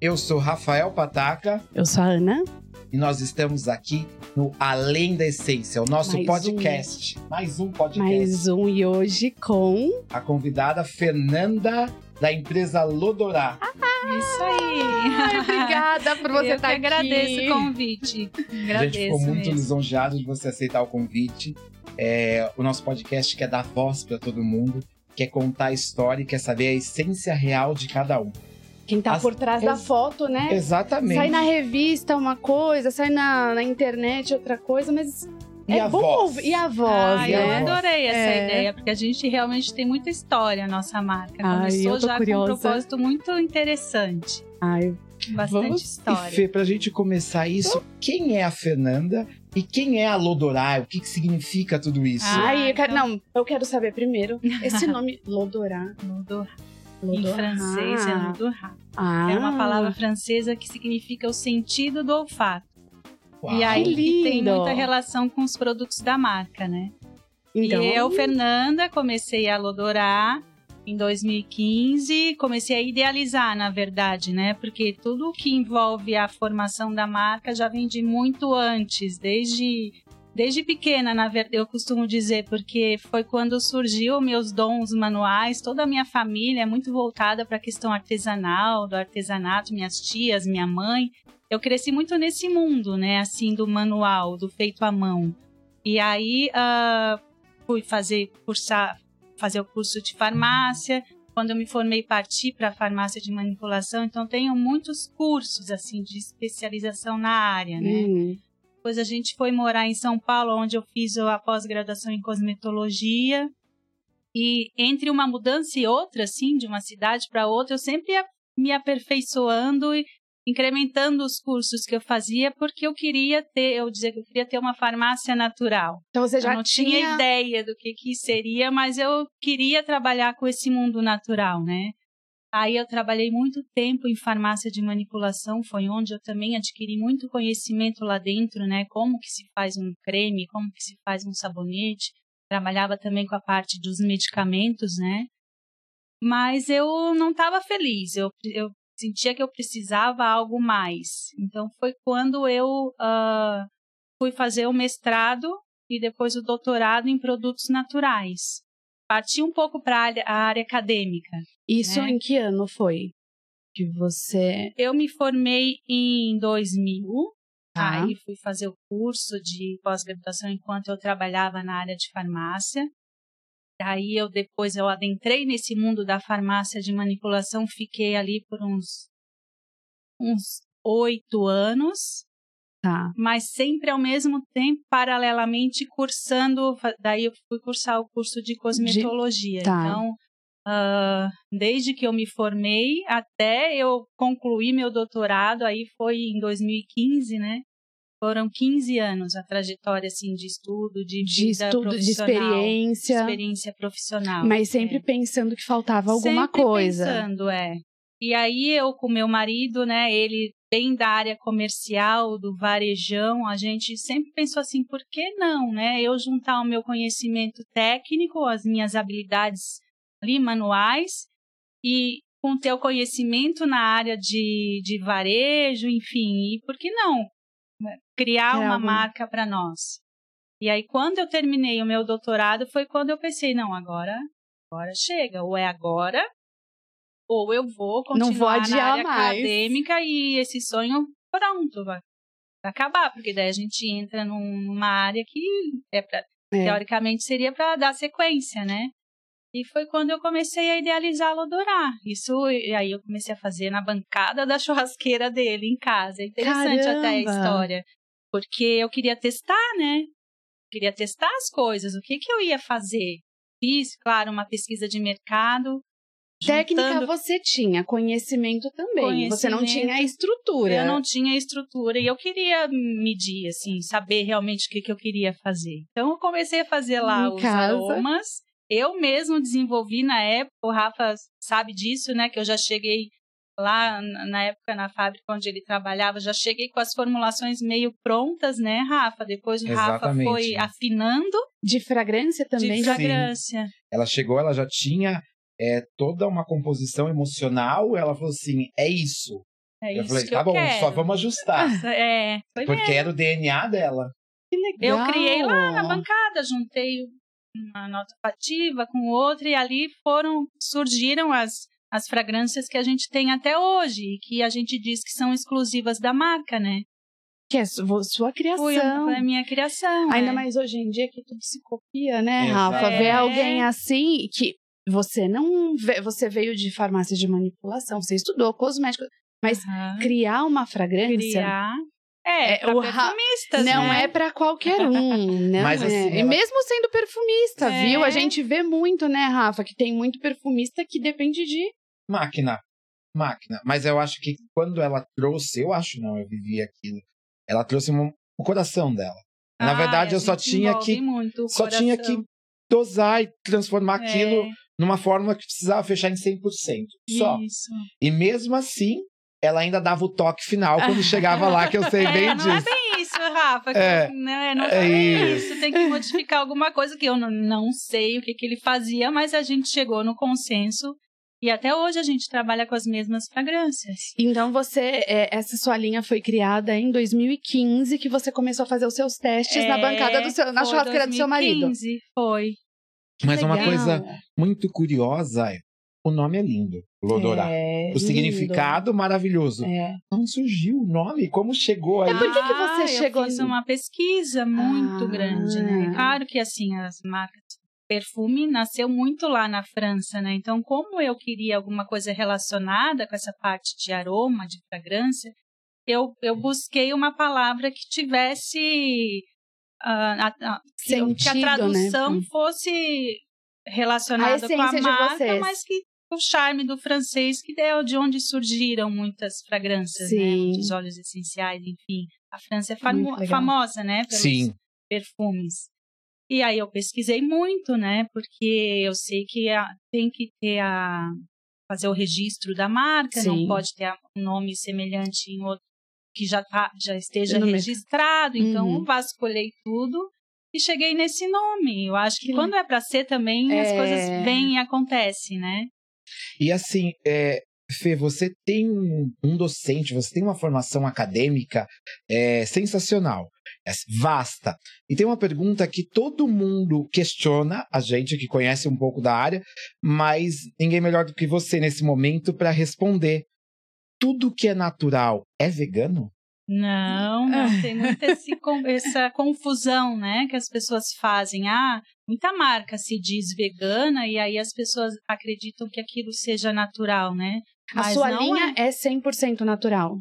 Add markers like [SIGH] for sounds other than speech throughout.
Eu sou Rafael Pataca. Eu sou a Ana. E nós estamos aqui no Além da Essência, o nosso Mais podcast. Mais um podcast. Mais um e hoje com. A convidada Fernanda, da empresa Lodorá. Isso aí. Ai, obrigada por você Eu estar que aqui. agradeço o convite. a Agradeço gente ficou muito mesmo. lisonjeado de você aceitar o convite. É, o nosso podcast quer dar voz para todo mundo, quer contar a história e quer saber a essência real de cada um. Quem tá As- por trás da foto, né? Exatamente. Sai na revista uma coisa, sai na, na internet outra coisa, mas E é a bom voz? ouvir. E a voz, Ah, e a eu né? voz? adorei essa É. ideia, porque a gente realmente tem muita história, a nossa marca. Ai, Começou eu tô já curiosa. com um propósito muito interessante. Ai, Bastante Vamos- E história. Fê, pra gente começar isso, quem é a Fernanda e quem é a Lodorá? O que, que significa tudo isso? Ah, ai, eu quero. então- Não, eu quero saber primeiro. Esse nome, Lodorá. Nudo- Em francês é Nudurra. Ah, É uma palavra francesa que significa o sentido do olfato. Uau. E aí Que tem muita relação com os produtos da marca, né? Então, E eu, Fernanda, comecei a Lodorar em 2015, comecei a idealizar, na verdade, né? Porque tudo que envolve a formação da marca já vem de muito antes, desde desde pequena, na verdade, eu costumo dizer, porque foi quando surgiu meus dons manuais, toda a minha família é muito voltada para a questão artesanal, do artesanato, minhas tias, minha mãe. Eu cresci muito nesse mundo, né? Assim, do manual, do feito à mão. E aí, ah, fui fazer cursar, fazer o curso de farmácia. Quando eu me formei, parti para a farmácia de manipulação. Então, tenho muitos cursos assim de especialização na área, né? hum, Depois a gente foi morar em São Paulo, onde eu fiz a pós-graduação em cosmetologia. E entre uma mudança e outra, assim, de uma cidade para outra, eu sempre ia me aperfeiçoando e incrementando os cursos que eu fazia, porque eu queria ter, eu dizia que eu queria ter uma farmácia natural. então você já eu não tinha... ideia do que que seria, mas eu queria trabalhar com esse mundo natural, né? Aí eu trabalhei muito tempo em farmácia de manipulação, foi onde eu também adquiri muito conhecimento lá dentro, né? Como que se faz um creme, como que se faz um sabonete. Trabalhava também com a parte dos medicamentos, né? Mas eu não estava feliz, eu, eu sentia que eu precisava algo mais. Então foi quando eu ah, fui fazer o mestrado e depois o doutorado em produtos naturais. Parti um pouco para a área acadêmica. Isso né? em que ano foi? Que você. Eu me formei em 2000, Tá. aí fui fazer o curso de pós-graduação enquanto eu trabalhava na área de farmácia. Daí eu depois eu adentrei nesse mundo da farmácia de manipulação, fiquei ali por uns uns oito anos. Tá. mas sempre ao mesmo tempo, paralelamente, cursando. Daí eu fui cursar o curso de cosmetologia. tá. Então, ah, desde que eu me formei até eu concluir meu doutorado, aí foi em 2015, né? Foram 15 anos a trajetória assim de estudo, de, De estudo, de experiência. experiência profissional. Mas sempre É. pensando que faltava alguma Sempre coisa. pensando, é. E aí eu com meu marido, né, ele bem da área comercial, do varejão, a gente sempre pensou assim, por que não, né? Eu juntar o meu conhecimento técnico, as minhas habilidades ali manuais e com o teu conhecimento na área de, de varejo, enfim, e por que não né, criar Criar uma algum- marca para nós? E aí quando eu terminei o meu doutorado foi quando eu pensei, não, agora agora chega, ou é agora, ou eu vou continuar Não vou adiar na área mais. acadêmica e esse sonho pronto vai vai acabar, porque daí a gente entra num- numa área que é pra, É. teoricamente seria para dar sequência, né? E foi quando eu comecei a idealizar a Lodorá. Isso, e aí eu comecei a fazer na bancada da churrasqueira dele em casa. É interessante até a Caramba! história, porque eu queria testar, né? Queria testar as coisas, o que que eu ia fazer. Fiz, claro, uma pesquisa de mercado, Técnica juntando- você tinha, conhecimento também. Você não Conhecimento. tinha estrutura. Eu não tinha estrutura e eu queria medir, assim, saber realmente o que, que eu queria fazer. Então eu comecei a fazer lá Em os casa. aromas. Eu mesmo desenvolvi na época, o Rafa sabe disso, né? Que eu já cheguei lá na época na fábrica onde ele trabalhava, já cheguei com as formulações meio prontas, né, Rafa? Depois o Rafa foi afinando De fragrância também de fragrância. Ela chegou, ela já tinha é, toda uma composição emocional. Ela falou assim: é isso. É eu isso falei, tá eu bom, quero. só vamos ajustar. [LAUGHS] É, foi porque era o DNA dela. Que Eu legal. criei lá na bancada, juntei uma nota fativa com outra e ali foram surgiram as, as fragrâncias que a gente tem até hoje e que a gente diz que são exclusivas da marca, né? Que é su- sua criação. Foi, a- minha criação. Ainda é. mais hoje em dia que tudo se copia, né, Exato. Rafa? Ver É. alguém assim que você não vê, você veio de farmácia de manipulação, você estudou cosmético, mas Aham. criar uma fragrância criar. É, É, pra o ra- perfumistas, não né? é pra qualquer um, não Mas, é. assim, E ela- mesmo sendo perfumista, É. viu? A gente vê muito, né, Rafa, que tem muito perfumista que depende de Máquina. Máquina. Mas eu acho que quando ela trouxe, eu acho não, eu vivi aquilo. Ela trouxe um- o coração dela. Na Ah, verdade, eu só tinha que só tinha que coração. dosar e transformar aquilo É, numa forma que precisava fechar em 100%. Só. Isso. E mesmo assim, ela ainda dava o toque final quando [LAUGHS] chegava lá, que eu sei bem É, não é disso. bem isso, Rafa. que É, né, não é é isso. isso. Tem que modificar alguma coisa que eu não, não sei o que, que ele fazia, mas a gente chegou no consenso e até hoje a gente trabalha com as mesmas fragrâncias. Então você, é, essa sua linha foi criada em 2015, que você começou a fazer os seus testes na É, bancada do seu, na churrasqueira do seu marido. 2015, Foi. Mas uma Legal. coisa muito curiosa é, o nome é lindo, Lodorá. É, o lindo. significado maravilhoso. É. Como surgiu o nome? Como chegou aí? É por que que você Ah, chegou Eu fiz n- uma pesquisa muito Ah. grande, né? Claro que assim, as marcas perfume nasceu muito lá na França, né? Então, como eu queria alguma coisa relacionada com essa parte de aroma, de fragrância, eu, eu busquei uma palavra que tivesse ah, a- a- que, eu- que a Sentido, tradução né? fosse relacionada com a essência de marca, mas que o charme do francês, que é de onde surgiram muitas fragrâncias, né? Sim. Muitos óleos essenciais, enfim. A França é famo- famosa, né? Pelos Sim. perfumes. E aí eu pesquisei muito, né? Porque eu sei que a- tem que ter a fazer o registro da marca, Sim. não pode ter um nome semelhante em outro que já tá, já esteja No registrado. Então Uhum. vasculhei tudo e cheguei nesse nome. Eu acho que, Que quando é para ser também as É. coisas vêm e acontecem, né? E assim, é, Fê, você tem um, docente, você tem uma formação acadêmica é, sensacional, é vasta. E tem uma pergunta que todo mundo questiona, a gente que conhece um pouco da área, mas ninguém melhor do que você nesse momento para responder. Tudo que é natural é vegano? Não, não tem muita [LAUGHS] essa confusão, né? Que as pessoas fazem. Ah, muita marca se diz vegana e aí as pessoas acreditam que aquilo seja natural, né? A Mas sua não linha é 100% natural.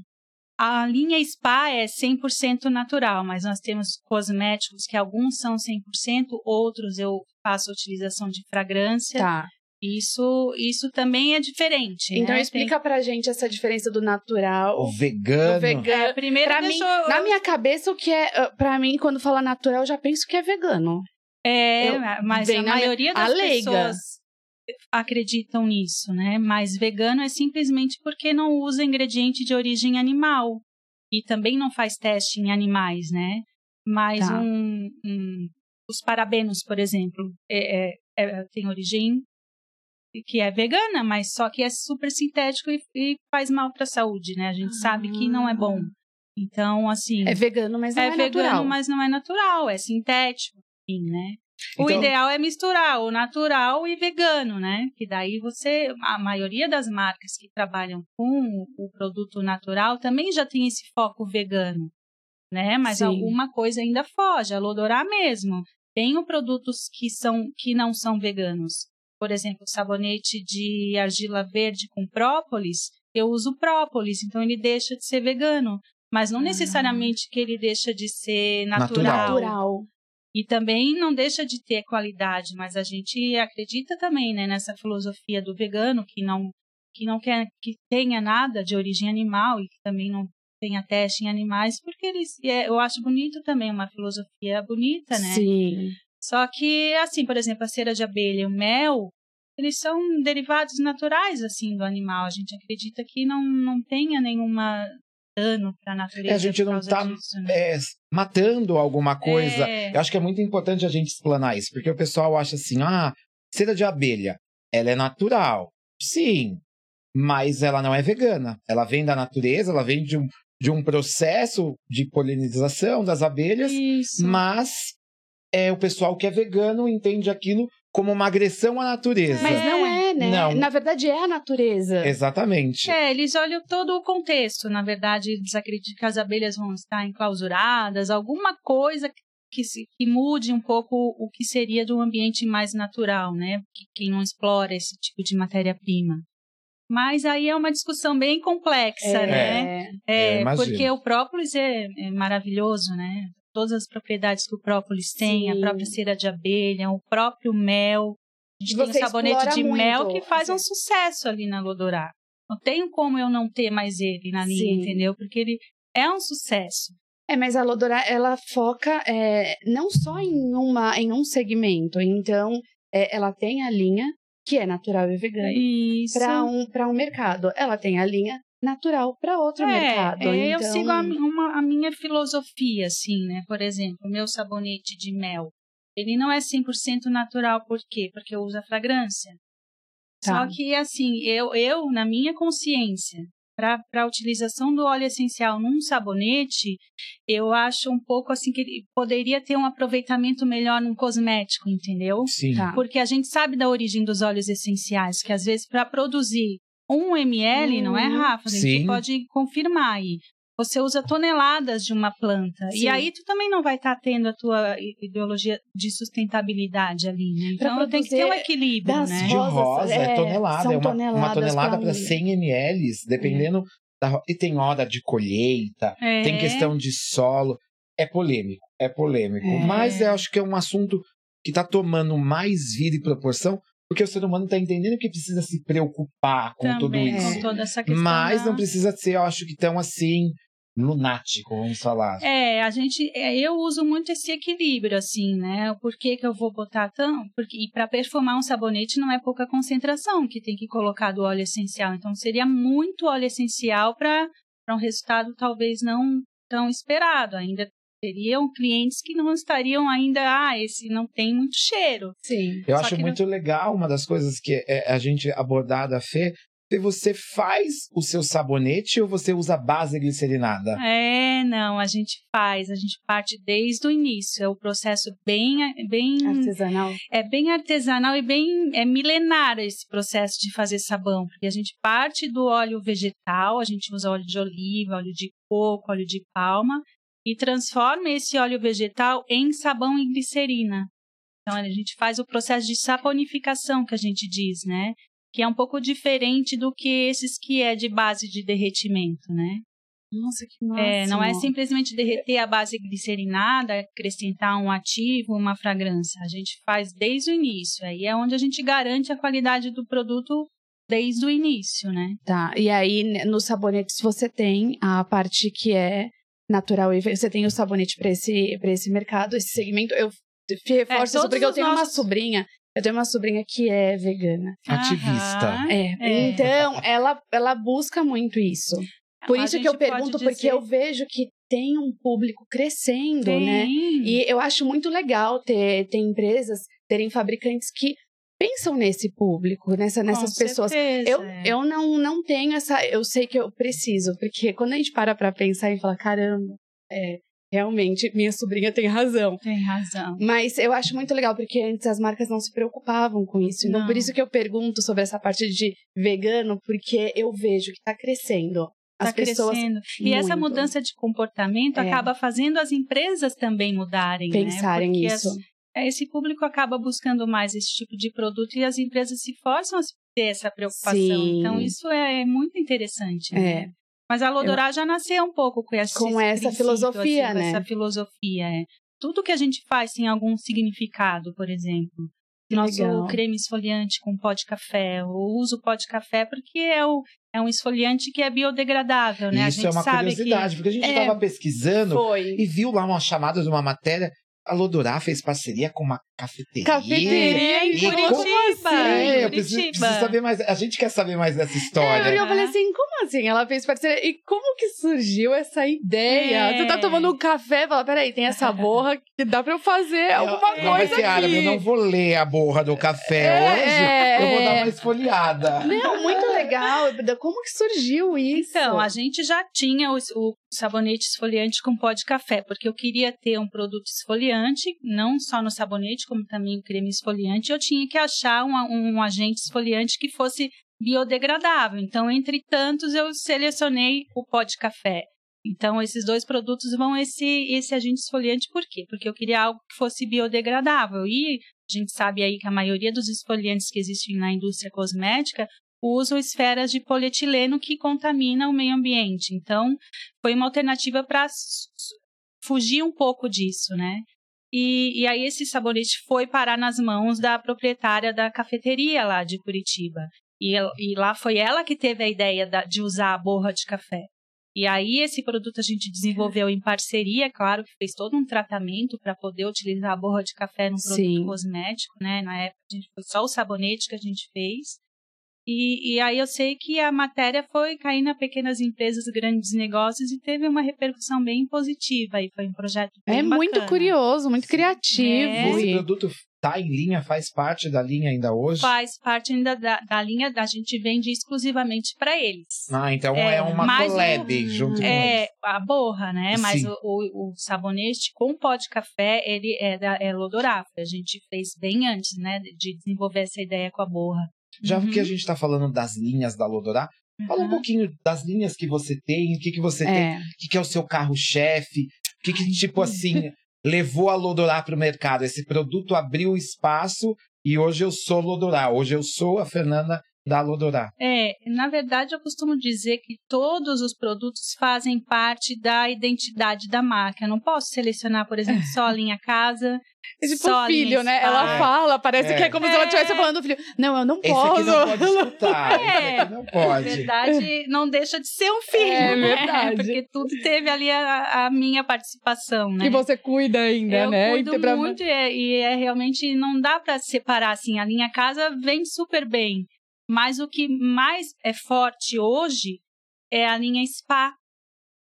A linha Spa é 100% natural, mas nós temos cosméticos que alguns são 100%, outros eu faço utilização de fragrância. Tá. Isso, isso também é diferente. Então né? explica pra gente essa diferença do natural. O vegano? do vegano. Tem... É, primeiro Pra mim, na minha cabeça, o que é. ah, Pra mim, quando fala natural, eu já penso que é vegano. É, Eu- mas a maioria das leiga. pessoas acreditam nisso, né? Mas vegano é simplesmente porque não usa ingrediente de origem animal. E também não faz teste em animais, né? Mas Tá. um, um- os parabenos, por exemplo, é- é- é- tem origem que é vegana, mas só que é super sintético e, e faz mal para a saúde, né? A gente sabe que não é bom. Então, assim, É vegano, mas não é, é vegano, natural. mas não é natural, é sintético, enfim, né? O Então- ideal é misturar o natural e vegano, né? Que daí você, a maioria das marcas que trabalham com o produto natural também já tem esse foco vegano, né? Mas Sim. alguma coisa ainda foge, a Lodorá mesmo. Tem produtos que são que não são veganos. Por exemplo, sabonete de argila verde com própolis, eu uso própolis, então ele deixa de ser vegano, mas não Ah. necessariamente que ele deixa de ser Natural. natural. natural. E também não deixa de ter qualidade, mas a gente acredita também né, nessa filosofia do vegano, que não, que não quer que tenha nada de origem animal e que também não tenha teste em animais, porque eles, é, eu acho bonito também, uma filosofia bonita, né? Sim. Só que, assim, por exemplo, a cera de abelha e o mel, eles são derivados naturais, assim, do animal. A gente acredita que não, não tenha nenhuma dano para a natureza É, a gente não tá, disso, né? É, matando alguma coisa. É. Eu acho que é muito importante a gente explanar isso, porque o pessoal acha assim: ah, cera de abelha, ela é natural. Sim, mas ela não é vegana. Ela vem da natureza, ela vem de um, de um processo de polinização das abelhas, Isso. mas é o pessoal que é vegano entende aquilo como uma agressão à natureza. Mas não é, né? Não. Na verdade, é a natureza. Exatamente. É, eles olham todo o contexto. Na verdade, eles acreditam que as abelhas vão estar enclausuradas, alguma coisa que, se, que mude um pouco o que seria de um ambiente mais natural, né? Que quem não explora esse tipo de matéria-prima. Mas aí é uma discussão bem complexa, É. né? É, imagino. porque o própolis é, é maravilhoso, né? Todas as propriedades que o própolis tem, a própria cera de abelha, o próprio mel. A gente E tem um você sabonete de mel muito, que faz um assim. sucesso ali na Lodorá. Não tenho como eu não ter mais ele na linha, Sim. entendeu? Porque ele é um sucesso. É, mas a Lodorá, ela foca é, não só em, uma, em um segmento. Então, é, ela tem a linha, que é natural e vegana, para um, pra um mercado. Ela tem a linha natural para outro é, mercado. é, então, eu sigo a, mi- uma- a minha filosofia, assim, né? Por exemplo, o meu sabonete de mel. Ele não é 100% natural, por quê? Porque eu uso a fragrância. Tá. Só que, assim, eu, eu na minha consciência, para a utilização do óleo essencial num sabonete, eu acho um pouco assim que ele poderia ter um aproveitamento melhor num cosmético, entendeu? Sim. Tá. Porque a gente sabe da origem dos óleos essenciais, que às vezes para produzir um ml, não é, Uhum. Rafa? A gente Sim. pode confirmar aí. Você usa toneladas de uma planta. Sim. E aí tu também não vai estar tendo a tua ideologia de sustentabilidade ali, né? Então tem que ter um equilíbrio, das né? De Rosas, rosa é, é, tonelada, são é uma, uma tonelada para um- 100 ml, dependendo da ro- E tem hora de colheita, É. tem questão de solo. É polêmico, é polêmico. É. Mas eu acho que é um assunto que está tomando mais vida e proporção, porque o ser humano está entendendo que precisa se preocupar com tudo também, isso. com toda essa questão. Mas da- não precisa ser, eu acho que tão assim, lunático, vamos falar. É, a gente, é, eu uso muito esse equilíbrio, assim, né? O porquê que eu vou botar tão, porque e para perfumar um sabonete não é pouca concentração que tem que colocar do óleo essencial, então seria muito óleo essencial para um resultado talvez não tão esperado. Ainda teriam clientes que não estariam ainda, ah, esse não tem muito cheiro. Sim. Eu Só acho que não- muito legal uma das coisas que é a gente abordar da Fê, se você faz o seu sabonete ou você usa base glicerinada? É, não, a gente faz, a gente parte desde o início, é o processo bem, bem Artesanal. é bem artesanal e bem é milenar esse processo de fazer sabão, porque a gente parte do óleo vegetal, a gente usa óleo de oliva, óleo de coco, óleo de palma e transforma esse óleo vegetal em sabão e glicerina. Então a gente faz o processo de saponificação que a gente diz, né? Que é um pouco diferente do que esses que é de base de derretimento, né? Nossa, que massa. É, não é simplesmente derreter a base glicerinada, acrescentar um ativo, uma fragrância. A gente faz desde o início. Aí é onde a gente garante a qualidade do produto desde o início, né? Tá, e aí nos sabonetes você tem a parte que é natural e você tem o sabonete para esse, pra esse mercado, esse segmento. Eu reforço isso todos porque eu tenho uma nossos- sobrinha, eu tenho uma sobrinha que é vegana. Ativista. É, É. então ela, ela busca muito isso. Por A isso que eu pergunto, pode porque dizer- eu vejo que tem um público crescendo, né? Tem. E eu acho muito legal ter, ter empresas, terem fabricantes que pensam nesse público, nessa, nessas pessoas. Eu, é. eu não, não tenho essa. Eu sei que eu preciso, porque quando a gente para pra pensar e fala, caramba, é, realmente, minha sobrinha tem razão. Tem razão. Mas eu acho muito legal, porque antes as marcas não se preocupavam com isso. Então, Não. por isso que eu pergunto sobre essa parte de vegano, porque eu vejo que tá crescendo. As Tá pessoas. crescendo. E essa mudança de comportamento É. acaba fazendo as empresas também mudarem, Pensarem né? Porque nisso. as- esse público acaba buscando mais esse tipo de produto e as empresas se forçam a ter essa preocupação. Sim. Então, isso é muito interessante. Né? É. Mas a Lodorá já nasceu um pouco com, esse, Com essa princípio, filosofia, assim, com né? Essa filosofia, é. Tudo que a gente faz tem algum significado, por exemplo. Que Nosso legal. creme esfoliante com pó de café. Eu uso pó de café porque é, o, é um esfoliante que é biodegradável, né? a Isso gente é uma sabe curiosidade, porque a gente É. estava pesquisando Foi. e viu lá uma chamada de uma matéria. A Lodorá fez parceria com uma cafeteria. Cafeteria em E como Curitiba. assim? em Eu preciso, preciso saber mais. A gente quer saber mais dessa É, história. eu falei assim, como assim? Ela fez parceria. E como que surgiu essa ideia? É. Você tá tomando um café e fala, peraí, tem essa [LAUGHS] borra que dá pra eu fazer alguma não, vai coisa ser árabe, aqui. eu não vou ler a borra do café É, hoje. é, eu vou é. dar uma esfoliada. Não, muito legal. Como que surgiu isso? Então, a gente já tinha o, o sabonete esfoliante com pó de café, porque eu queria ter um produto esfoliante, não só no sabonete, como também o creme esfoliante. Eu tinha que achar um, um agente esfoliante que fosse biodegradável. Então, entre tantos, eu selecionei o pó de café. Então, esses dois produtos vão esse, esse agente esfoliante, por quê? Porque eu queria algo que fosse biodegradável. E a gente sabe aí que a maioria dos esfoliantes que existem na indústria cosmética usam esferas de polietileno que contaminam o meio ambiente. Então, foi uma alternativa para fugir um pouco disso, né? E, e aí esse sabonete foi parar nas mãos da proprietária da cafeteria lá de Curitiba. E, e lá foi ela que teve a ideia da- de usar a borra de café. E aí esse produto a gente desenvolveu em parceria, claro que fez todo um tratamento para poder utilizar a borra de café num produto Sim. cosmético, né? Na época a gente foi só o sabonete que a gente fez. E, e aí eu sei que a matéria foi cair na pequenas empresas, grandes negócios e teve uma repercussão bem positiva. E foi um projeto bem É muito bacana. curioso, muito criativo. É. Esse produto tá em linha, faz parte da linha ainda hoje? Faz parte ainda da, da linha, a gente vende exclusivamente para eles. Ah, então é, É, uma mas collab o- junto com É, eles. a borra, né? Mas Sim. o, o, o sabonete com pó de café, ele é da é Lodorafra. A gente fez bem antes, né? De desenvolver essa ideia com a borra. Já Uhum. que a gente tá falando das linhas da Lodorá, fala um Uhum. pouquinho das linhas que você tem, o que, que você tem, É. o que, que é o seu carro-chefe, o que, que, tipo assim, levou a Lodorá pro mercado. Esse produto abriu espaço e hoje eu sou Lodorá. Hoje eu sou a Fernanda da Lodorá. É, na verdade, eu costumo dizer que todos os produtos fazem parte da identidade da marca. Eu não posso selecionar, por exemplo, só a linha casa. É tipo só a filho, linha né? spa. Ela É. fala, parece É. que é como se ela estivesse É. falando do filho. Não, eu não Esse posso. aqui não pode escutar. É. [LAUGHS] Esse aqui não Na pode. verdade, não deixa de ser um filho. É né? verdade. Porque tudo teve ali a, a minha participação, né? E você cuida ainda, eu né? cuido E pra- muito e é, e é realmente não dá para separar assim. A linha casa vem super bem, mas o que mais é forte hoje é a linha spa,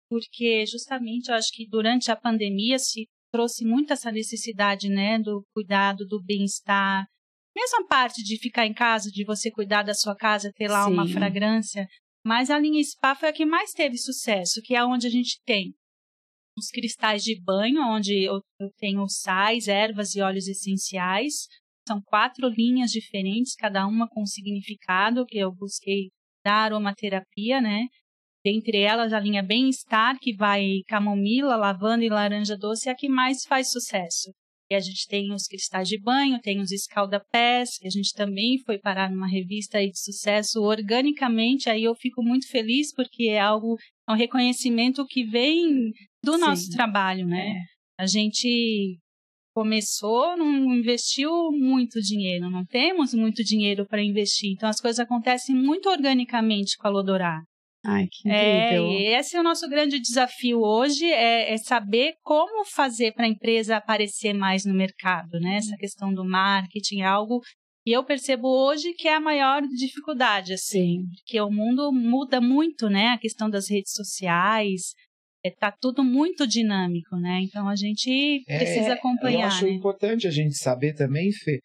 porque justamente eu acho que durante a pandemia se trouxe muito essa necessidade, né, do cuidado, do bem-estar. Mesmo a parte de ficar em casa, de você cuidar da sua casa, ter lá uma Sim. fragrância, mas a linha spa foi a que mais teve sucesso, que é onde a gente tem os cristais de banho, onde eu, eu tenho sais, ervas e óleos essenciais. São quatro linhas diferentes, cada uma com significado que eu busquei da aromaterapia, né? Dentre elas, a linha Bem-Estar, que vai camomila, lavanda e laranja doce, é a que mais faz sucesso. E a gente tem os cristais de banho, tem os escaldapés, que a gente também foi parar numa revista aí de sucesso organicamente. Aí eu fico muito feliz porque é algo, é um reconhecimento que vem do Sim. nosso trabalho, né? A gente começou, não investiu muito dinheiro, não temos muito dinheiro para investir. Então as coisas acontecem muito organicamente com a Lodorá. Ai, que É, incrível. e esse é o nosso grande desafio hoje, é, é saber como fazer para a empresa aparecer mais no mercado, né? Essa questão do marketing é algo que eu percebo hoje que é a maior dificuldade, assim, Sim. porque o mundo muda muito, né? A questão das redes sociais, é, tá tudo muito dinâmico, né? Então a gente É, precisa Eu acompanhar. acho né? importante a gente saber também, Fê.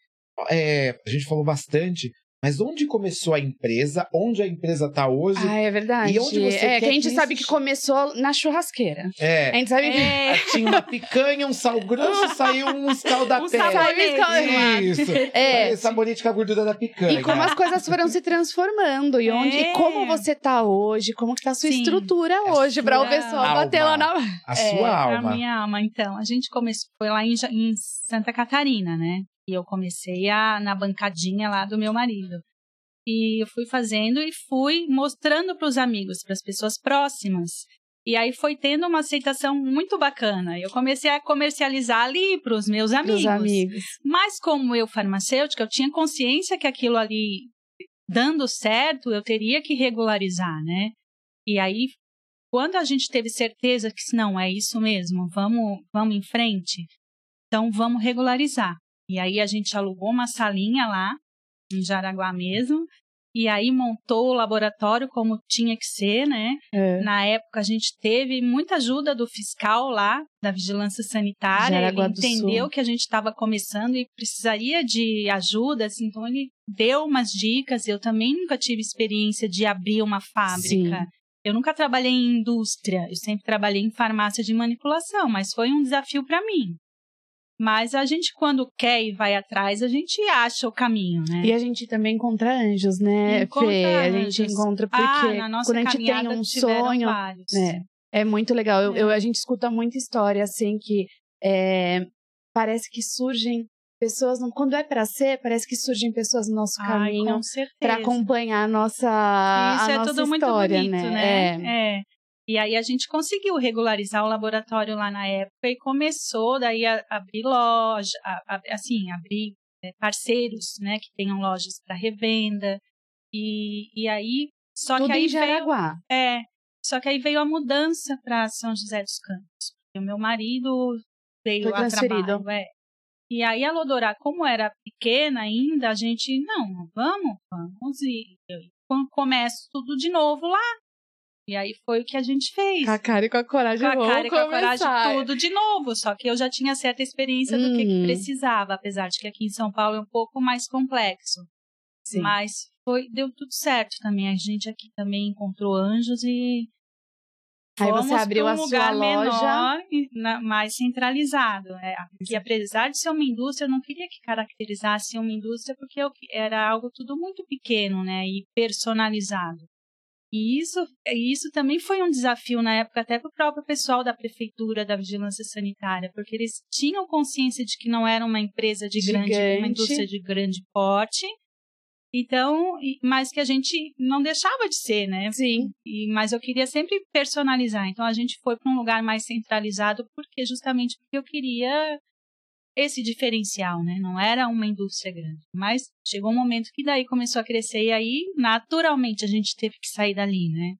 é, a gente falou bastante, mas onde começou a empresa? Onde a empresa está hoje? Ah, é verdade. E onde você é, quer que a gente que sabe que começou na churrasqueira. É. A gente sabe que. É, [LAUGHS] Tinha uma picanha, um sal grosso, [LAUGHS] saiu um escaldapé. Um sabonete. Isso. É. Aí, Sabonete com a gordura da picanha. E como as coisas foram se transformando. E, onde, e É. como você tá hoje, como que tá a sua Sim. estrutura A hoje, pra o pessoal alma. bater lá na. A É, sua A alma. minha alma, então. A gente começou, foi lá em, em Santa Catarina, né? E eu comecei a, na bancadinha lá do meu marido. E eu fui fazendo e fui mostrando para os amigos, para as pessoas próximas. E aí foi tendo uma aceitação muito bacana. Eu comecei a comercializar ali para os meus amigos. Amigos. Mas como eu farmacêutica, eu tinha consciência que aquilo ali dando certo, eu teria que regularizar, né? E aí, quando a gente teve certeza que não é isso mesmo, vamos, vamos em frente, então vamos regularizar. E aí a gente alugou uma salinha lá, em Jaraguá mesmo, e aí montou o laboratório como tinha que ser, né? É. Na época a gente teve muita ajuda do fiscal lá, da vigilância sanitária, Jaraguá ele entendeu que a gente estava começando e precisaria de ajuda, assim, então ele deu umas dicas. Eu também nunca tive experiência de abrir uma fábrica. Sim. Eu nunca trabalhei em indústria, eu sempre trabalhei em farmácia de manipulação, mas foi um desafio para mim. Mas a gente, quando quer e vai atrás, a gente acha o caminho, né? E a gente também encontra anjos, né, Encontra Fê? A anjos. gente encontra porque ah, na nossa quando a gente tem um sonho, vários. né? É muito legal. Eu, É. eu- a gente escuta muita história assim que é, parece que surgem pessoas, quando é pra ser, parece que surgem pessoas no nosso caminho pra acompanhar a nossa, Isso a é nossa tudo muito história, bonito, né? né? É. É. E aí a gente conseguiu regularizar o laboratório lá na época e começou daí a abrir loja, a- a- assim, abrir é, parceiros, né, que tenham lojas para revenda. E, e aí, só Tudo que aí em veio, Jaraguá. é, só que aí veio a mudança para São José dos Campos. Porque o meu marido veio Foi a trabalho, é. E aí a Lodorá, como era pequena ainda, a gente, não, vamos, vamos e com- começo tudo de novo lá. E aí foi o que a gente fez. Com a cara e com a coragem, Com a cara e com a coragem, tudo de novo. Só que eu já tinha certa experiência do que, que Uhum. precisava, apesar de que aqui em São Paulo é um pouco mais complexo. Sim. Mas foi, deu tudo certo também. A gente aqui também encontrou anjos e Aí você abriu pra a um sua lugar loja. e na- mais centralizado. É, que apesar de ser uma indústria, eu não queria que caracterizasse uma indústria porque eu, era algo tudo muito pequeno, né, e personalizado. E isso, isso também foi um desafio na época até para o próprio pessoal da prefeitura, da vigilância sanitária, porque eles tinham consciência de que não era uma empresa de grande, uma Gigante. indústria de grande porte. Então, mas que a gente não deixava de ser, né? Sim. E, mas eu queria sempre personalizar. Então a gente foi para um lugar mais centralizado porque justamente porque eu queria esse diferencial, né? Não era uma indústria grande. Mas chegou um momento que daí começou a crescer e aí naturalmente a gente teve que sair dali, né?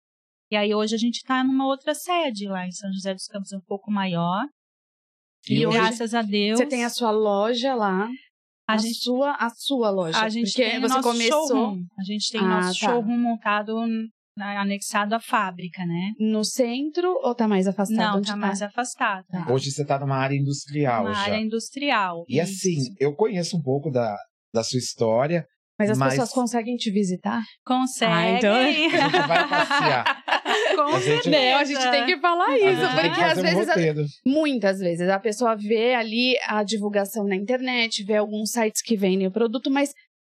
E aí hoje a gente está numa outra sede lá em São José dos Campos, um pouco maior. E E, hoje- graças a Deus. Você tem a sua loja lá. a A, gente, sua, a sua loja. a gente porque tem você nosso começou showroom. A gente tem Ah, nosso tá. showroom montado anexado à fábrica, né? no centro ou tá mais afastado? Não, Onde tá mais afastado. Tá. Hoje você tá numa área industrial Uma já. área industrial. E assim, Isso. eu conheço um pouco da, da sua história. Mas as Mas- pessoas conseguem te visitar? Consegue. Ah, então- [LAUGHS] A gente vai passear. Com A gente- Não, a gente tem que falar isso, que porque às um vezes, roteiro. muitas vezes, a pessoa vê ali a divulgação na internet, vê alguns sites que vendem o produto, mas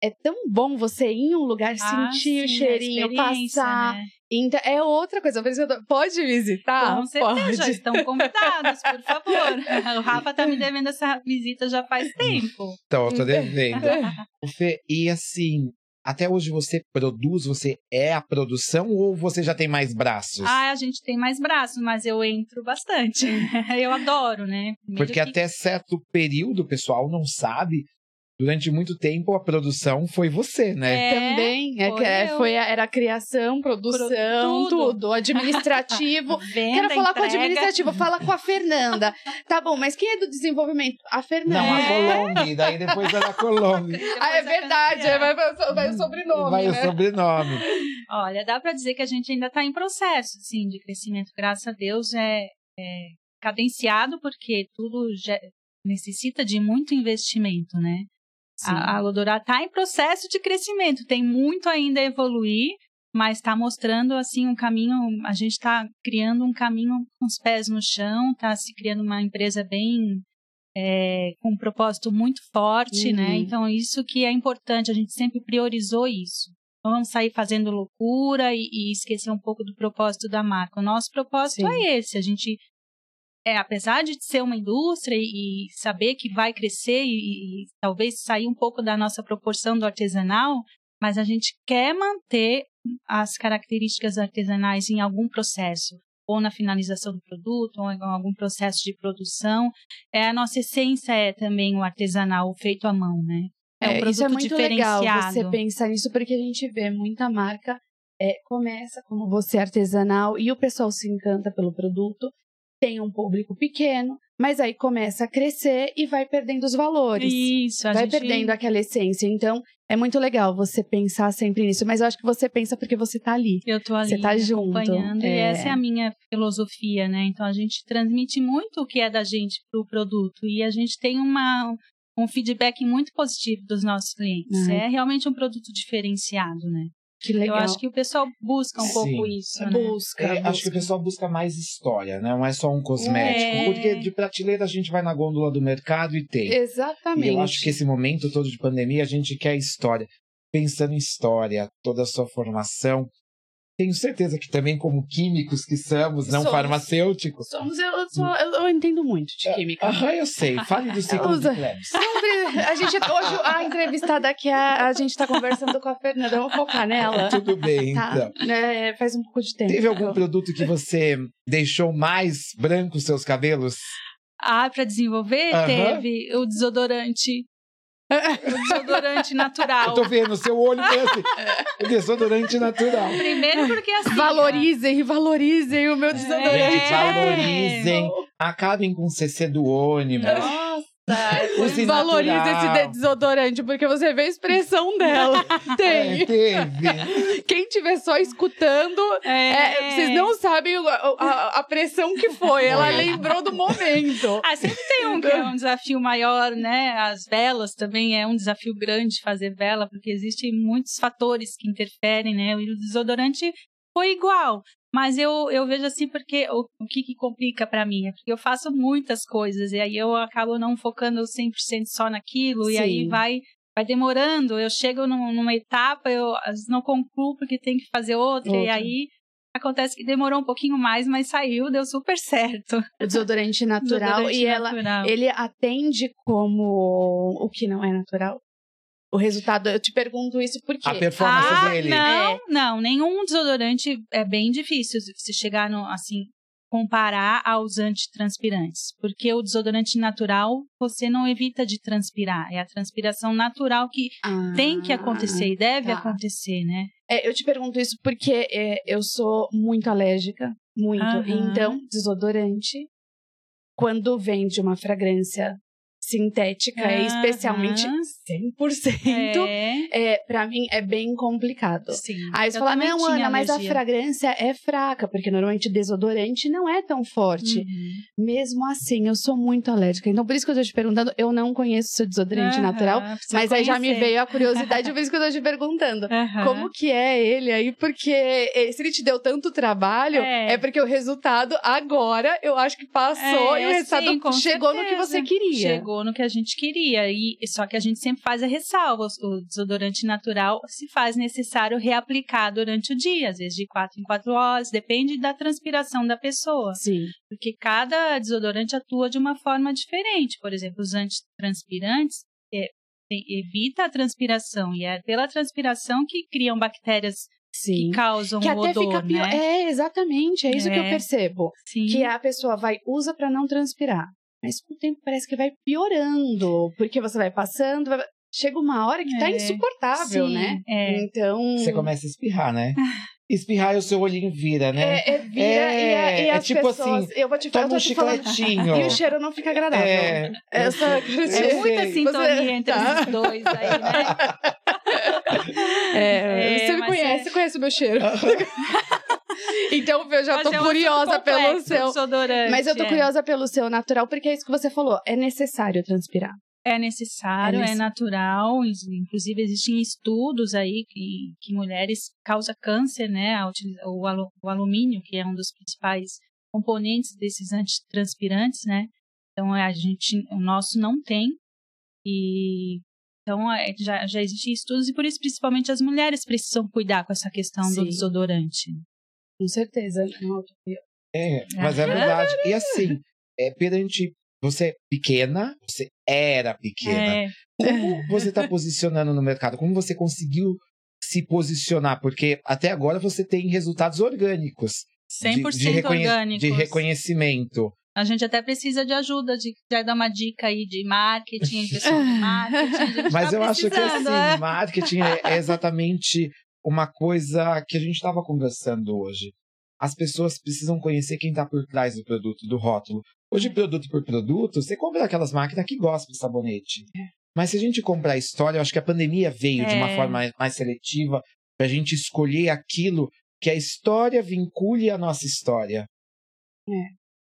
é tão bom você ir em um lugar, Ah, sentir o sim, a cheirinho, passar. né? Então, é outra coisa. Por isso que eu tô- Pode visitar? Com certeza, já Pode. estão convidados, por favor. O Rafa tá me devendo essa visita já faz tempo. Então, eu tô devendo. [LAUGHS] O Fê, e assim, até hoje você produz, você é a produção ou você já tem mais braços? Ah, a gente tem mais braços, mas eu entro bastante. [LAUGHS] Eu adoro, né? Primeiro Porque que- até certo período o pessoal não sabe. Durante muito tempo a produção foi você, né? É, Também. É foi que é- foi a- era a criação, produção, tudo. tudo. Administrativo. [LAUGHS] Venda, Quero falar com o entrega. administrativo, fala com a Fernanda. Tá bom, mas quem é do desenvolvimento? A Fernanda. Não, a É. Colombe, daí depois era a Colombe. [LAUGHS] Depois Ah, é verdade, campeã. vai, vai, vai o sobrenome, Vai o né? sobrenome. Olha, dá para dizer que a gente ainda está em processo, assim, de crescimento. Graças a Deus é, é cadenciado porque tudo já necessita de muito investimento, né? Sim. A, a Lodorá está em processo de crescimento, tem muito ainda a evoluir, mas está mostrando assim um caminho. A gente está criando um caminho com os pés no chão, está se criando uma empresa bem é, com um propósito muito forte, Uhum. né? Então isso que é importante, a gente sempre priorizou isso. Não vamos sair fazendo loucura e, e esquecer um pouco do propósito da marca. O nosso propósito Sim. é esse. A gente é, apesar de ser uma indústria e, e saber que vai crescer e, e talvez sair um pouco da nossa proporção do artesanal, mas a gente quer manter as características artesanais em algum processo, ou na finalização do produto, ou em algum processo de produção. É, a nossa essência é também o artesanal, o feito à mão, né? É um É, produto isso é muito legal você pensar nisso, porque a gente vê muita marca é, começa como você artesanal e o pessoal se encanta pelo produto, tem um público pequeno, mas aí começa a crescer e vai perdendo os valores. Isso, a vai gente... perdendo aquela essência. Então, é muito legal você pensar sempre nisso. Mas eu acho que você pensa porque você tá ali. Eu tô ali Você tá junto, acompanhando. E é. essa é a minha filosofia, né? Então a gente transmite muito o que é da gente pro produto. E a gente tem uma, um feedback muito positivo dos nossos clientes. Ai. É realmente um produto diferenciado, né? Que legal. Eu acho que o pessoal busca um Sim. pouco isso, né? busca. É, acho que o busca. pessoal busca mais história, né? Não é só um cosmético. É. Porque de prateleira a gente vai na gôndola do mercado e tem. Exatamente. E eu acho que esse momento todo de pandemia, a gente quer história. Pensando em história, toda a sua formação. Tenho certeza que também, como químicos que somos, não Somos. farmacêuticos. Somos, eu, eu, sou- eu- eu entendo muito de química. Aham, eu sei. Fale do [LAUGHS] ciclo de. Klebs. Sempre- A gente, hoje, a entrevistada aqui, a, a gente tá conversando com a Fernanda. Vamos focar nela. [LAUGHS] Tudo bem, Tá? então. É, faz um pouco de tempo. Teve algum produto que você deixou mais branco os seus cabelos? Ah, para desenvolver, Aham. teve o desodorante. O desodorante natural. Eu tô vendo, seu olho foi assim. [LAUGHS] O desodorante natural. Primeiro porque assim. Valorizem, valorizem o meu desodorante. Gente, É. valorizem. Acabem com o CC do ônibus. Nossa, Valorize natural. esse de- desodorante, porque você vê a expressão dela. [LAUGHS] É, Tem. teve. Quem estiver só escutando, É, é, vocês não sabem a, a- a pressão que foi. Ela lembrou do momento. Ah, sempre tem um que é um desafio maior, né? As velas também é um desafio grande fazer vela, porque existem muitos fatores que interferem, né? E o desodorante foi igual. Mas eu, eu vejo assim porque o, o que, que complica pra mim é porque eu faço muitas coisas e aí eu acabo não focando 100% só naquilo e aí Sim. vai vai demorando. Eu chego num- numa etapa, eu às vezes não concluo porque tem que fazer outra, e Outra. aí acontece que demorou um pouquinho mais, mas saiu, deu super [LAUGHS] certo. O desodorante natural Desodorante e ela natural. ele atende como o que não é natural. O resultado, eu te pergunto isso porque A performance ah, dele. Não, É. não, nenhum desodorante é bem difícil se chegar no assim comparar aos antitranspirantes, porque o desodorante natural você não evita de transpirar, é a transpiração natural que Ah, tem que acontecer e deve tá. acontecer, né? É, eu te pergunto isso porque é, eu sou muito alérgica, muito. Aham. Então, desodorante, quando vem de uma fragrância sintética, é especialmente 100%, É, é, pra mim é bem complicado. sim. Aí você fala, não, Ana, mas a fragrância é fraca, porque normalmente desodorante não é tão forte. Uhum. Mesmo assim, eu sou muito alérgica. Então, por isso que eu tô te perguntando, eu não conheço o seu desodorante Aham, natural, mas aí já me conhecer. veio a curiosidade, [LAUGHS] por isso que eu tô te perguntando. Aham. Como que é ele aí? Porque se ele te deu tanto trabalho, é, É. porque o resultado agora eu acho que passou É, e o resultado sim, chegou no que certeza. você queria. Chegou no que a gente queria. E só que a gente sempre faz a ressalva. O desodorante natural se faz necessário reaplicar durante o dia, às vezes de quatro em quatro horas, depende da transpiração da pessoa. Sim. Porque cada desodorante atua de uma forma diferente. Por exemplo, os antitranspirantes é, evita a transpiração e é pela transpiração que criam bactérias Sim. que causam Que o até odor, fica pior. né? É, exatamente. É isso que eu É. percebo. Sim. Que a pessoa vai, usa pra não transpirar. Mas com o tempo parece que vai piorando. Porque você vai passando, vai- chega uma hora que tá É. insuportável, Sim, né? é. Então. Você começa a espirrar, né? Espirrar e o seu olhinho vira, né? É, é vira e, É, a- e é as tipo pessoas. assim, eu vou te falar. Toma um eu tô te falando- chicletinho. [LAUGHS] E o cheiro não fica agradável. É, Essa É sei. muita Você- sintonia entre tá. os dois aí, né? [LAUGHS] É, [LAUGHS] É, você me conhece, é- conhece o meu cheiro. Então eu já tô é curiosa pelo seu. desodorante, Mas eu tô é. curiosa pelo seu natural, porque é isso que você falou. É necessário transpirar. É necessário, É é, natural. Inclusive, existem estudos aí que, que mulheres causa câncer, né? O, alu- o alumínio, que é um dos principais componentes desses antitranspirantes, né? Então, a gente, o nosso não tem. E então é, já, já existem estudos e por isso principalmente as mulheres precisam cuidar com essa questão Sim. do desodorante. Com certeza. É, mas é verdade. E assim, é, perante você é pequena, você era pequena. É, Como você está posicionando no mercado? Como você conseguiu se posicionar? Porque até agora você tem resultados orgânicos. de- 100% de, reconhe- orgânicos. De reconhecimento. A gente até precisa de ajuda, de já dar uma dica aí de marketing, de [LAUGHS] marketing. a gente Mas tá eu acho que assim, é. marketing é, é exatamente uma coisa que a gente estava conversando hoje. as pessoas precisam conhecer quem está por trás do produto, do rótulo. Hoje, produto por produto, você compra aquelas máquinas que gostam de sabonete. É. Mas se a gente comprar a história, eu acho que a pandemia veio de uma É. forma mais, seletiva para a gente escolher aquilo que a história vincule à nossa história.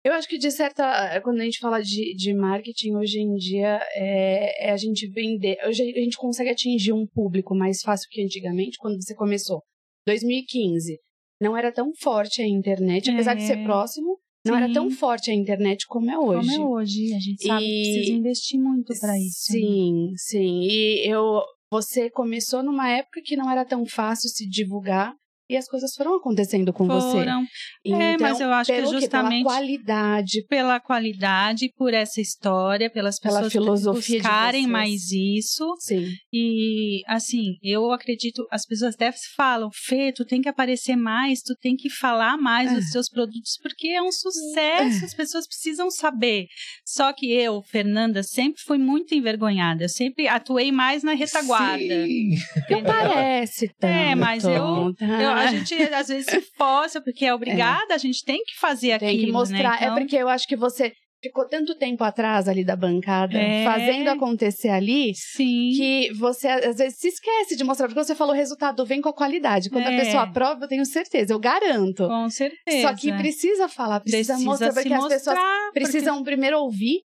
Eu acho que, de certa. Quando a gente fala de, de marketing hoje em dia, é, é a gente vender. Hoje a gente consegue atingir um público mais fácil que antigamente, quando você começou. 2015. Não era tão forte a internet, apesar de É. ser próximo, não era Sim. tão forte a internet como é hoje. Como é hoje, a gente sabe que E- precisa investir muito para isso. né? Sim, sim. E eu, você começou numa época que não era tão fácil se divulgar e as coisas foram acontecendo com você. Foram Então, É, mas eu acho que justamente- pela qualidade, pela qualidade, por essa história, pelas Pela pessoas filosofia buscarem mais isso. sim. E, assim, eu acredito, as pessoas até falam, Fê, tu tem que aparecer mais, tu tem que falar mais É. dos seus produtos, porque é um sucesso, as pessoas precisam saber. Só que eu, Fernanda, sempre fui muito envergonhada, eu sempre atuei mais na retaguarda. Sim. Não parece tanto. É, mas eu- tá? Eu- a gente às vezes se força, porque é obrigada, a gente tem que fazer tem aquilo, que mostrar. né? Então, É porque eu acho que você ficou tanto tempo atrás ali da bancada, É. fazendo acontecer ali, Sim. que você às vezes se esquece de mostrar, porque você falou o resultado vem com a qualidade. Quando É. a pessoa aprova, eu tenho certeza, eu garanto. Com certeza. Só que precisa falar, precisa, mostrar, se porque as pessoas mostrar, porque- precisam primeiro ouvir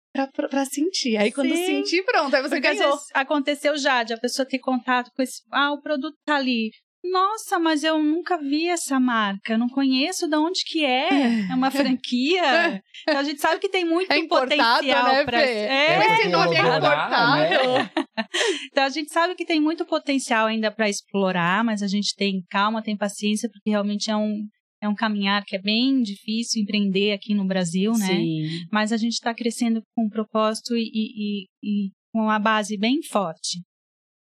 pra sentir. Aí quando Sim. sentir, pronto, aí você Porque vezes aconteceu já de a pessoa ter contato com esse. Ah, o produto tá ali. Nossa, mas eu nunca vi essa marca, eu não conheço de onde que é. É uma franquia. [LAUGHS] Então a gente sabe que tem muito É potencial né, para. Fê? É, Esse nome é elaborar, importado. né? [LAUGHS] então a gente sabe que tem muito potencial ainda para explorar, mas a gente tem calma, tem paciência, porque realmente é um, é um caminhar que é bem difícil empreender aqui no Brasil, né? Sim. Mas a gente está crescendo com um propósito e, e- e- e com uma base bem forte.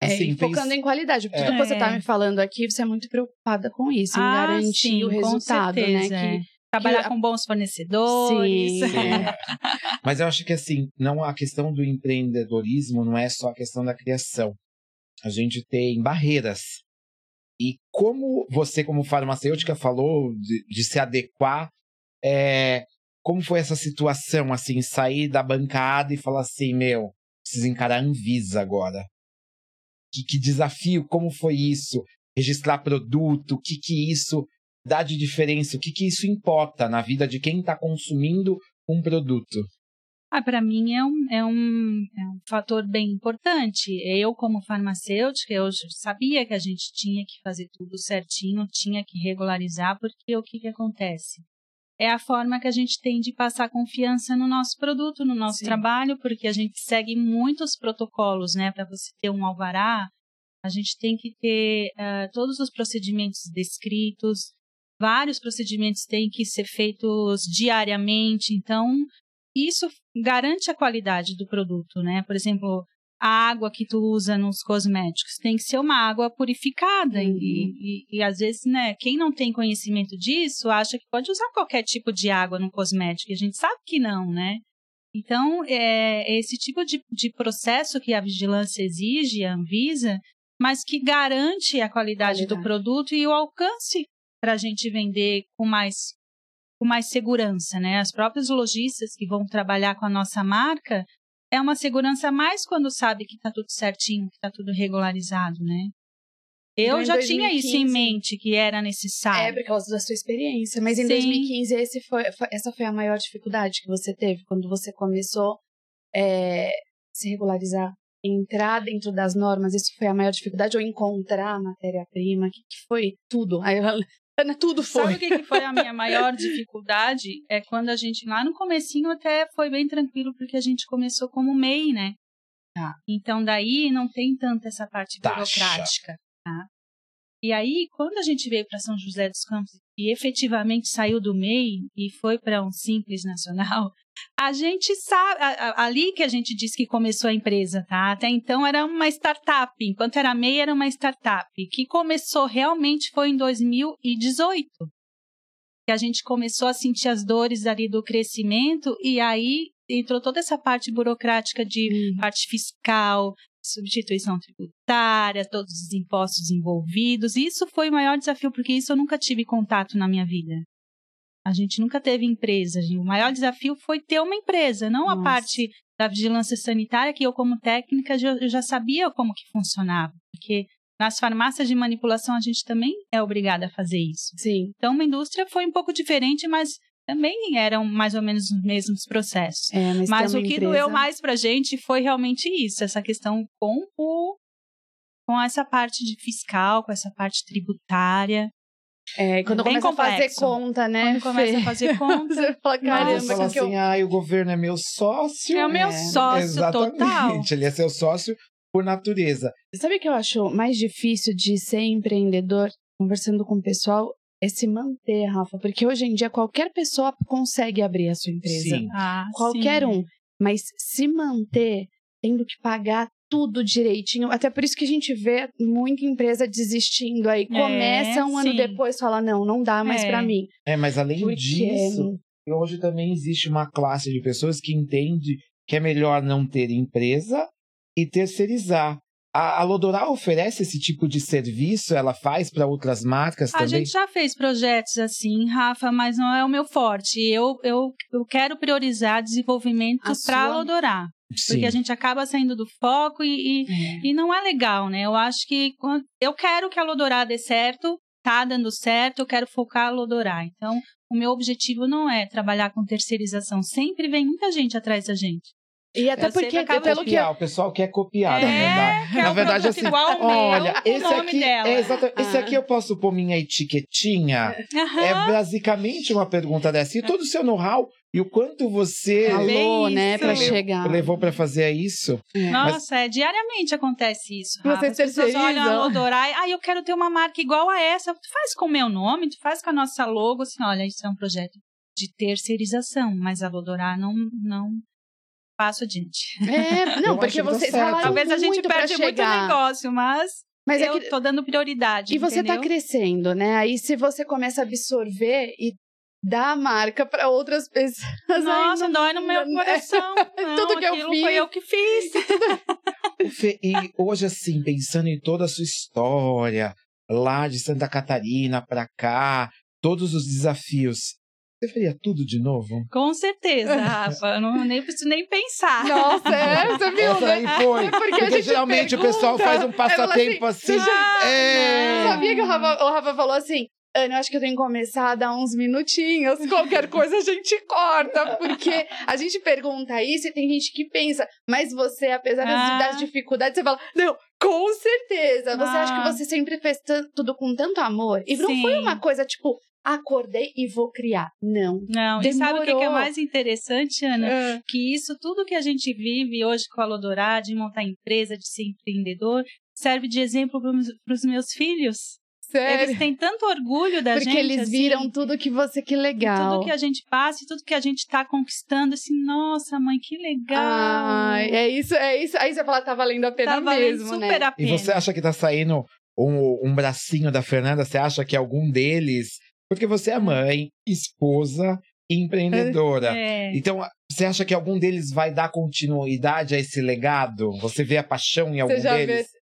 É, Assim, e focando fez- em qualidade. Porque É. tudo que você tá me falando aqui, você é muito preocupada com isso, em Ah, garantir sim, o com resultado, certeza, né? é. Que, Trabalhar que- com bons fornecedores. Sim. Sim. [LAUGHS] Mas eu acho que assim, não a questão do empreendedorismo não é só a questão da criação. A gente tem barreiras. E como você, como farmacêutica, falou de, de se adequar, é, como foi essa situação, assim, sair da bancada e falar assim, meu, preciso encarar a Anvisa agora. Que, que desafio, como foi isso? Registrar produto, o que que isso dá de diferença? O que que isso importa na vida de quem está consumindo um produto? Ah, para mim é um, é, um, é um fator bem importante. Eu, como farmacêutica, eu sabia que a gente tinha que fazer tudo certinho, tinha que regularizar, porque o que, que acontece? É a forma que a gente tem de passar confiança no nosso produto, no nosso Sim. trabalho, porque a gente segue muitos protocolos, né? Para você ter um alvará, a gente tem que ter ah, todos os procedimentos descritos, vários procedimentos têm que ser feitos diariamente, então isso garante a qualidade do produto, né? Por exemplo, a água que tu usa nos cosméticos tem que ser uma água purificada Uhum. e, e, e às vezes, né, quem não tem conhecimento disso acha que pode usar qualquer tipo de água no cosmético e a gente sabe que não, né? Então, é esse tipo de, de processo que a vigilância exige, a Anvisa, mas que garante a qualidade, do Qualidade. produto e o alcance para a gente vender com mais com mais segurança, né? As próprias lojistas que vão trabalhar com a nossa marca é uma segurança mais quando sabe que está tudo certinho, que está tudo regularizado, né? Eu em já tinha isso em 2015 mente que era É necessário. por causa da sua experiência. Mas em Sim. 2015, esse foi, essa foi a maior dificuldade que você teve quando você começou é, se regularizar, entrar dentro das normas. Isso foi a maior dificuldade? Ou encontrar a matéria-prima? O que, que foi? Tudo. Aí, eu- tudo foi. Sabe o que, que foi a minha maior dificuldade? É quando a gente, lá no comecinho até foi bem tranquilo, porque a gente começou como MEI, né? Tá. Então daí não tem tanto essa parte Taxa. burocrática, tá? E aí, quando a gente veio para São José dos Campos e efetivamente saiu do MEI e foi para um Simples Nacional, a gente sabe, ali que a gente disse que começou a empresa, tá? Até então era uma startup, enquanto era MEI era uma startup, que começou realmente foi em 2018. Que a gente começou a sentir as dores ali do crescimento e aí entrou toda essa parte burocrática de Hum. parte fiscal, substituição tributária, todos os impostos envolvidos. Isso foi o maior desafio, porque isso eu nunca tive contato na minha vida. A gente nunca teve empresa. O maior desafio foi ter uma empresa, não Nossa. a parte da vigilância sanitária, que eu, como técnica, já, eu já sabia como que funcionava. Porque nas farmácias de manipulação a gente também é obrigada a fazer isso. Sim. Então, uma indústria foi um pouco diferente, mas também eram mais ou menos os mesmos processos. É, mas Mas o que empresa- doeu mais pra gente foi realmente isso, essa questão com o com essa parte de fiscal, com essa parte tributária. É, quando bem começa a fazer complexo. conta, né? Quando começa a fazer [LAUGHS] conta, Você fala, caramba, fala que eu... assim, ai, o governo é meu sócio. é o meu É, sócio total. Exatamente, [LAUGHS] ele é seu sócio por natureza. Sabe o que eu acho mais difícil de ser empreendedor, conversando com o pessoal, é se manter, Rafa. Porque hoje em dia qualquer pessoa consegue abrir a sua empresa. Sim. Ah, Qualquer sim. um. Mas se manter tendo que pagar tudo direitinho. Até por isso que a gente vê muita empresa desistindo aí. Começa um ano sim. depois fala: não, não dá mais É. pra mim. É, mas além Porque disso, hoje também existe uma classe de pessoas que entende que é melhor não ter empresa e terceirizar. A, a Lodorá oferece esse tipo de serviço, ela faz para outras marcas A também. gente já fez projetos assim, Rafa, mas não é o meu forte. Eu, eu, eu quero priorizar desenvolvimento A para sua- Lodorar. Sim. Porque a gente acaba saindo do foco e, e, e não é legal, né? Eu acho que eu quero que a Lodorá dê certo, tá dando certo, eu quero focar a Lodorá. Então, o meu objetivo não é trabalhar com terceirização. Sempre vem muita gente atrás da gente. E até Eu porque, que acaba pelo que. copiar, o pessoal quer copiar, na É, verdade. quer Na o verdade, assim, igual ao Olha, meu, esse o nome aqui, dela. é exata- esse Ah. aqui eu posso pôr minha etiquetinha. Aham. É basicamente uma pergunta dessa. E todo o seu know-how e o quanto você né, pra chegar. levou para fazer isso. Nossa, é, diariamente acontece isso. Rafa. Vocês As pessoas olham a e ah, eu quero ter uma marca igual a essa. Tu faz com o meu nome, tu faz com a nossa logo, assim, olha, isso é um projeto de terceirização, mas a Lodorá não, não passo adiante. É, [LAUGHS] não, porque que vocês falaram Talvez a gente perde muito negócio, mas, Mas é eu que tô dando prioridade. E você tá entendeu? crescendo, né? Aí se você começa a absorver e dar a marca pra outras pessoas. Nossa, não- dói no meu [LAUGHS] não- coração. Não, [LAUGHS] Tudo que eu fiz. Foi eu que fiz. Fê, E hoje, assim, pensando em toda a sua história, lá de Santa Catarina para cá, todos os desafios, você faria tudo de novo? Com certeza, [LAUGHS] Rafa. Eu não nem preciso nem pensar. Nossa, é, você viu, Essa né? aí foi. Porque Porque geralmente o pergunta, pessoal faz um passatempo assim. "Você já- é... Sabia que o Rafa, o Rafa falou assim? Ana, eu acho que eu tenho que começar a dar uns minutinhos. Qualquer [LAUGHS] coisa a gente corta. Porque a gente pergunta isso e tem gente que pensa, mas você, apesar das, Ah. das dificuldades, você fala, não, com certeza. Você acha Ah. que você sempre fez tudo com tanto amor? E não Sim. foi uma coisa tipo, acordei e vou criar. Não. Não, e sabe o que é Demorou. mais interessante, Ana? que isso, tudo que a gente vive hoje com a Lodorá, de montar empresa, de ser empreendedor, serve de exemplo para os meus filhos. Sério. Eles têm tanto orgulho da Porque gente. eles assim, viram tudo que você, que legal. Tudo que a gente passa e tudo que a gente está conquistando, assim, nossa, mãe, que legal. Ai, é isso, é isso. Aí você fala, tá valendo a pena tá valendo mesmo, super né? a E pena. você acha que tá saindo um, um bracinho da Fernanda? Você acha que algum deles. Porque você é mãe, esposa empreendedora. É. Então, você acha que algum deles vai dar continuidade a esse legado? Você vê a paixão em algum deles? vê.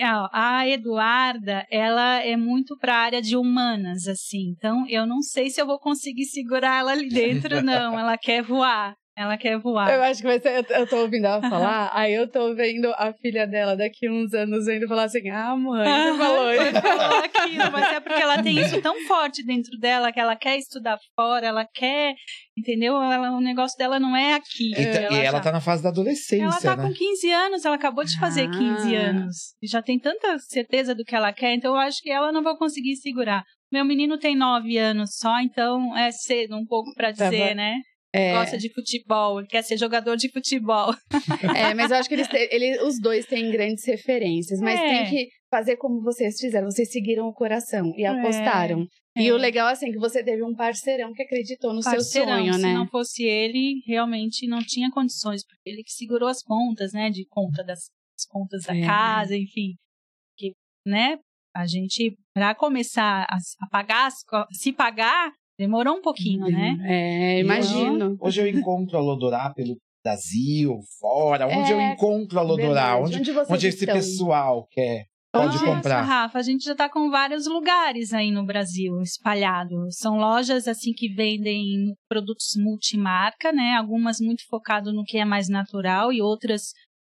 É, A Eduarda, ela é muito para a área de humanas, assim. Então, eu não sei se eu vou conseguir segurar ela ali dentro, não. Ela quer voar. Ela quer voar. Eu acho que vai ser. Eu, eu tô ouvindo ela falar, [LAUGHS] aí eu tô vendo a filha dela daqui uns anos vendo falar assim: ah, mãe, você falou isso. falou aquilo, mas é porque ela tem isso tão forte dentro dela que ela quer estudar fora, ela quer, entendeu? Ela, o negócio dela não é aqui. E, tá- e ela já- tá na fase da adolescência, ela tá né? com 15 anos, ela acabou de fazer 15 Ah. anos. E já tem tanta certeza do que ela quer, então eu acho que ela não vai conseguir segurar. Meu menino tem 9 anos só, então é cedo um pouco pra Tá dizer, bom. né? É, Gosta de futebol, quer ser jogador de futebol. [LAUGHS] é, mas eu acho que eles, ele, os dois têm grandes referências, mas É. tem que fazer como vocês fizeram. Vocês seguiram o coração e É, apostaram. E é. o legal, assim, que você teve um parceirão que acreditou no Parceirão, seu sonho, se né? não fosse ele, realmente não tinha condições, porque ele que segurou as pontas, né, de conta das as contas da É. casa, enfim. Que, né, a gente, para começar a, pagar, se pagar, demorou um pouquinho, né? É, imagino. Hoje eu encontro a Lodorá pelo Brasil, fora. Onde É, eu encontro a Lodorá? Onde, Onde onde esse estão? pessoal quer pode Nossa, comprar? Rafa, a gente já está com vários lugares aí no Brasil espalhados. São lojas assim que vendem produtos multimarca, né? Algumas muito focado no que é mais natural e outras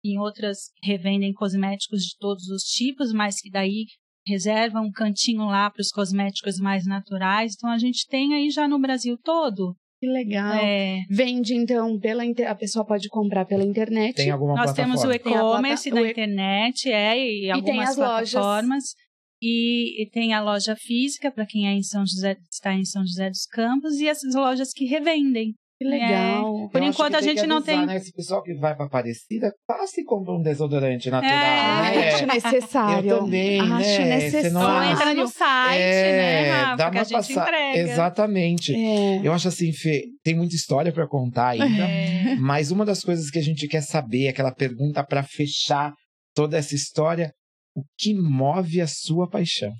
em outras revendem cosméticos de todos os tipos, mas que daí reservam um cantinho lá para os cosméticos mais naturais. Então a gente tem aí já no Brasil todo. Que legal. É, Vende, então, pela inter... a pessoa pode comprar pela internet. Tem alguma nós plataforma? temos o e-commerce plata- da o e- internet, é, e, tem algumas as lojas. plataformas. E, e tem a loja física para quem é em São José, está em São José dos Campos e essas lojas que revendem. Que legal. Por Eu enquanto a gente não avisar, tem. Né? Esse pessoal que vai pra Aparecida, passa e compra um desodorante natural, É, né? Acho necessário. Eu também, Acho né? Você não necessário. Acha? entra no site, É, né, Rafa, dá que a uma gente passa- entrega. Exatamente. É. Eu acho assim, Fê, tem muita história pra contar ainda, É. mas uma das coisas que a gente quer saber, aquela pergunta pra fechar toda essa história, o que move a sua paixão?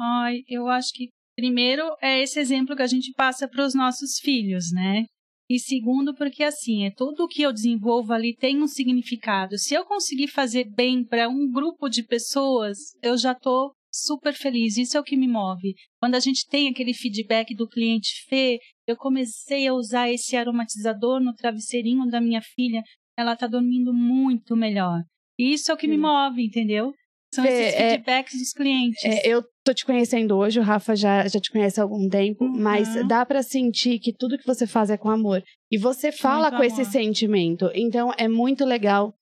Ai, eu acho que primeiro é esse exemplo que a gente passa para os nossos filhos, né? E segundo, porque assim, é tudo o que eu desenvolvo ali tem um significado. Se eu conseguir fazer bem para um grupo de pessoas, eu já tô super feliz. Isso é o que me move. Quando a gente tem aquele feedback do cliente Fê, eu comecei a usar esse aromatizador no travesseirinho da minha filha, ela tá dormindo muito melhor. E isso é o que me move, entendeu? São Fê, esses é- feedbacks dos clientes. É, eu tô te conhecendo hoje, o Rafa já, já te conhece há algum tempo, Uhum. mas dá pra sentir que tudo que você faz é com amor. E você fala Muito com esse amor. sentimento. Então é muito legal.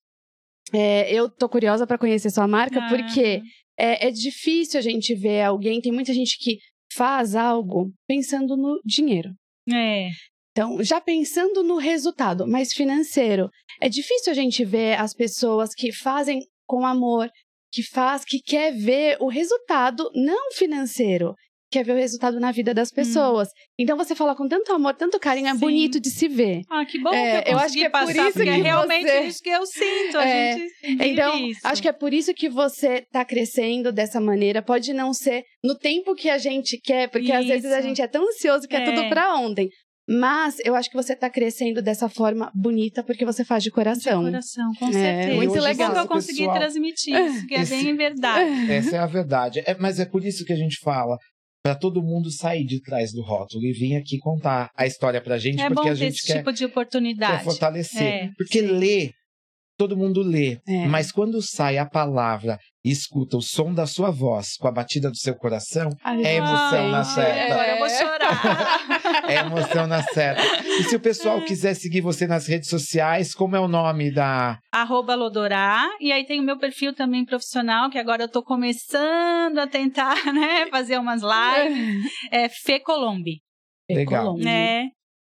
É, eu tô curiosa pra conhecer sua marca, Ah. porque é, é difícil a gente ver alguém. Tem muita gente que faz algo pensando no dinheiro. É, Então, já pensando no resultado, mas financeiro, é difícil a gente ver as pessoas que fazem com amor, que faz, que quer ver o resultado não financeiro, quer ver o resultado na vida das pessoas. Então você fala com tanto amor, tanto carinho, é Sim. bonito de se ver. Ah, que bom É, que eu eu acho que é por passar, isso porque que é realmente você- isso que eu sinto. A É, gente vive Então, isso. acho que é por isso que você tá crescendo dessa maneira. Pode não ser no tempo que a gente quer, porque às vezes a Isso. gente é tão ansioso que é, É. tudo pra ontem. Mas eu acho que você tá crescendo dessa forma bonita porque você faz de de coração. coração, com É, certeza. muito Que bom legal. que eu consegui Pessoal, transmitir isso, que é esse- bem verdade. [LAUGHS] Essa é a verdade. É, mas é por isso que a gente fala. Pra todo mundo sair de trás do rótulo e vir aqui contar a história pra gente, É porque a gente esse quer, tipo de quer oportunidade. fortalecer. É, porque sim. ler, todo mundo lê. É. Mas quando sai a palavra e escuta o som da sua voz com a batida do seu coração, É emoção na Ah, certa. Agora eu vou chorar. [LAUGHS] é emoção na certa. E se o pessoal quiser seguir você nas redes sociais, como é o nome da. Arroba Lodorá. E aí tem o meu perfil também profissional, que agora eu tô começando a tentar, [LAUGHS] né, fazer umas lives. [LAUGHS] É Fê Colombi. Legal. Colombo.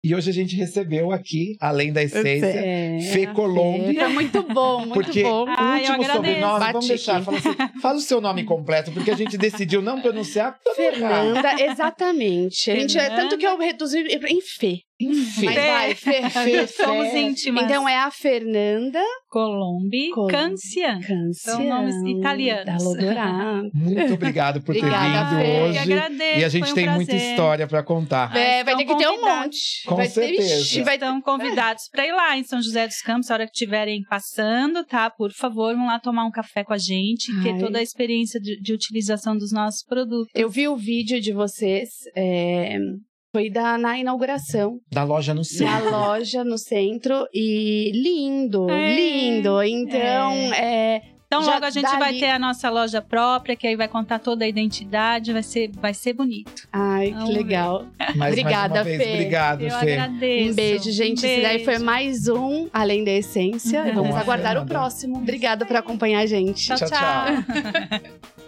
E hoje a gente recebeu aqui, além da essência, É, Fê a Colombi. Foi muito bom, muito Porque bom. o Ah, eu último sobrenome, vamos deixar. Fala, assim, fala o seu nome completo, porque a gente decidiu não pronunciar. errar. Fernanda, exatamente. A gente, é, Fernanda. tanto que eu reduzi em Fê. Enfim. Mas vai, [LAUGHS] Fê, Fê, Somos Fê. íntimas. Então é a Fernanda Colombi Colombi. Cancian. Cancian. São nomes italianos. Da Lodorá. Muito obrigado por ter Obrigada, vindo Fê. Eu hoje. agradeço. E a gente um tem muita prazer. história pra contar. É, vai ter que ter um monte. Com vai ter, certeza. Ixi, vai ter... Estão convidados para ir lá em São José dos Campos, a hora que estiverem passando, tá? Por favor, vão lá tomar um café com a gente e ter Ai. toda a experiência de, de utilização dos nossos produtos. Eu vi o vídeo de vocês, é, foi da, na inauguração Da loja no da centro. loja no centro e lindo, É, lindo. Então, é, Então Já logo a gente dali- vai ter a nossa loja própria, que aí vai contar toda a identidade, vai ser, vai ser bonito. ai, Vamos que legal. [LAUGHS] Mais, Obrigada, mais uma vez, Fê. Obrigado, Eu Fê. agradeço. Um beijo, gente. Um Esse daí foi beijo. mais um Além da Essência. Uhum. Vamos aguardar o próximo. Obrigada por acompanhar a gente. Tchau, Tchau, tchau. [LAUGHS]